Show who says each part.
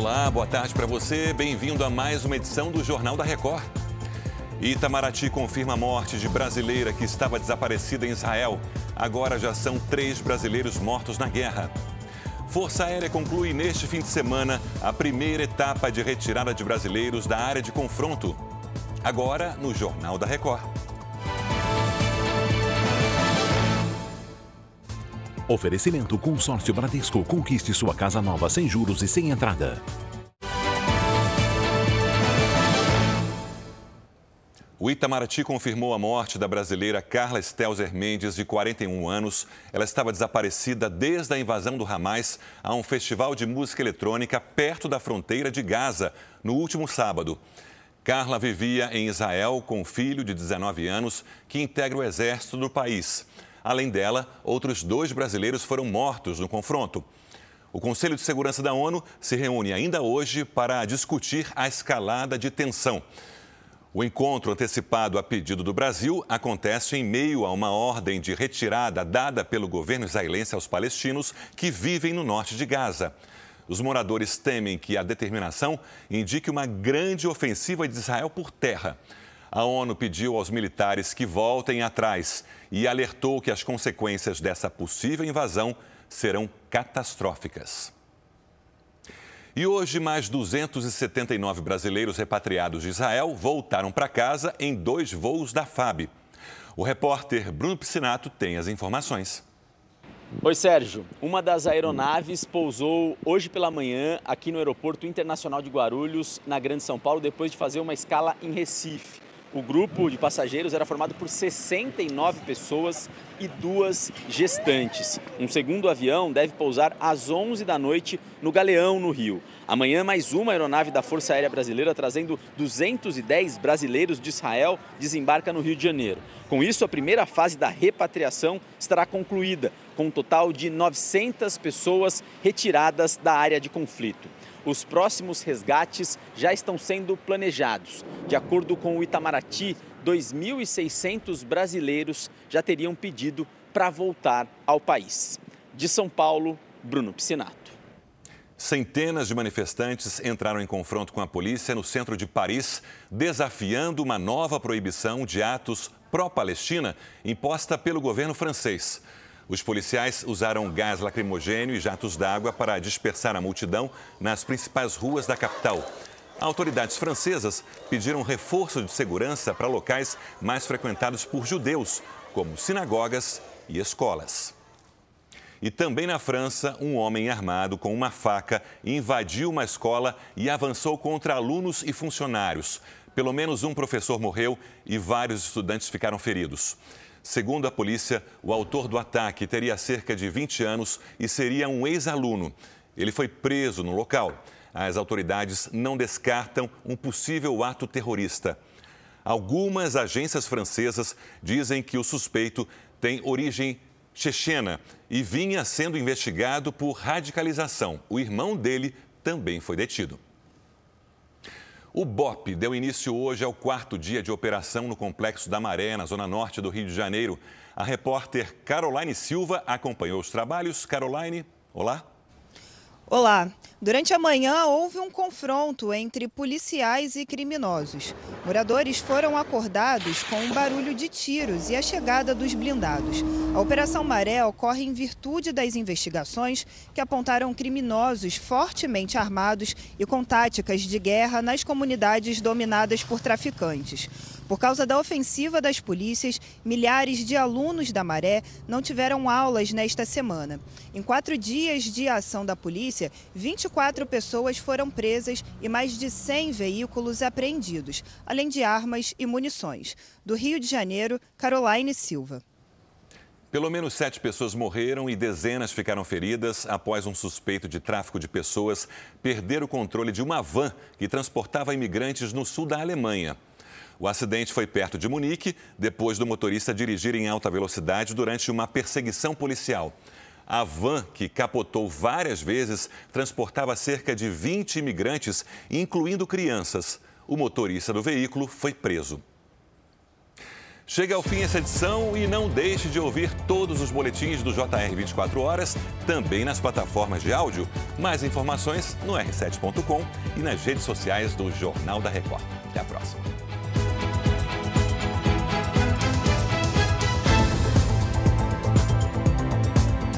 Speaker 1: Olá, boa tarde para você. Bem-vindo a mais uma edição do Jornal da Record. Itamaraty confirma a morte de brasileira que estava desaparecida em Israel. Agora já são três brasileiros mortos na guerra. Força Aérea conclui neste fim de semana a primeira etapa de retirada de brasileiros da área de confronto. Agora no Jornal da Record.
Speaker 2: Oferecimento Consórcio Bradesco. Conquiste sua casa nova sem juros e sem entrada.
Speaker 1: O Itamaraty confirmou a morte da brasileira Carla Stelzer Mendes, de 41 anos. Ela estava desaparecida desde a invasão do Hamas a um festival de música eletrônica perto da fronteira de Gaza, no último sábado. Carla vivia em Israel com um filho de 19 anos que integra o exército do país. Além dela, outros dois brasileiros foram mortos no confronto. O Conselho de Segurança da ONU se reúne ainda hoje para discutir a escalada de tensão. O encontro antecipado a pedido do Brasil acontece em meio a uma ordem de retirada dada pelo governo israelense aos palestinos que vivem no norte de Gaza. Os moradores temem que a determinação indique uma grande ofensiva de Israel por terra. A ONU pediu aos militares que voltem atrás e alertou que as consequências dessa possível invasão serão catastróficas. E hoje, mais 279 brasileiros repatriados de Israel voltaram para casa em dois voos da FAB. O repórter Bruno Piscinato tem as informações.
Speaker 3: Oi, Sérgio. Uma das aeronaves pousou hoje pela manhã aqui no Aeroporto Internacional de Guarulhos, na Grande São Paulo, depois de fazer uma escala em Recife. O grupo de passageiros era formado por 69 pessoas e duas gestantes. Um segundo avião deve pousar às 11 da noite no Galeão, no Rio. Amanhã, mais uma aeronave da Força Aérea Brasileira, trazendo 210 brasileiros de Israel, desembarca no Rio de Janeiro. Com isso, a primeira fase da repatriação estará concluída, com um total de 900 pessoas retiradas da área de conflito. Os próximos resgates já estão sendo planejados. De acordo com o Itamaraty, 2.600 brasileiros já teriam pedido para voltar ao país. De São Paulo, Bruno Piscinato.
Speaker 1: Centenas de manifestantes entraram em confronto com a polícia no centro de Paris, desafiando uma nova proibição de atos pró-Palestina imposta pelo governo francês. Os policiais usaram gás lacrimogênio e jatos d'água para dispersar a multidão nas principais ruas da capital. Autoridades francesas pediram reforço de segurança para locais mais frequentados por judeus, como sinagogas e escolas. E também na França, um homem armado com uma faca invadiu uma escola e avançou contra alunos e funcionários. Pelo menos um professor morreu e vários estudantes ficaram feridos. Segundo a polícia, o autor do ataque teria cerca de 20 anos e seria um ex-aluno. Ele foi preso no local. As autoridades não descartam um possível ato terrorista. Algumas agências francesas dizem que o suspeito tem origem chechena e vinha sendo investigado por radicalização. O irmão dele também foi detido. O BOP deu início hoje ao quarto dia de operação no Complexo da Maré, na zona norte do Rio de Janeiro. A repórter Caroline Silva acompanhou os trabalhos. Caroline, olá.
Speaker 4: Olá. Durante a manhã, houve um confronto entre policiais e criminosos. Moradores foram acordados com um barulho de tiros e a chegada dos blindados. A Operação Maré ocorre em virtude das investigações que apontaram criminosos fortemente armados e com táticas de guerra nas comunidades dominadas por traficantes. Por causa da ofensiva das polícias, milhares de alunos da Maré não tiveram aulas nesta semana. Em quatro dias de ação da polícia, 24 pessoas foram presas e mais de 100 veículos apreendidos, além de armas e munições. Do Rio de Janeiro, Caroline Silva.
Speaker 1: Pelo menos sete pessoas morreram e dezenas ficaram feridas após um suspeito de tráfico de pessoas perder o controle de uma van que transportava imigrantes no sul da Alemanha. O acidente foi perto de Munique, depois do motorista dirigir em alta velocidade durante uma perseguição policial. A van, que capotou várias vezes, transportava cerca de 20 imigrantes, incluindo crianças. O motorista do veículo foi preso. Chega ao fim essa edição e não deixe de ouvir todos os boletins do JR 24 horas, também nas plataformas de áudio. Mais informações no r7.com e nas redes sociais do Jornal da Record. Até a próxima.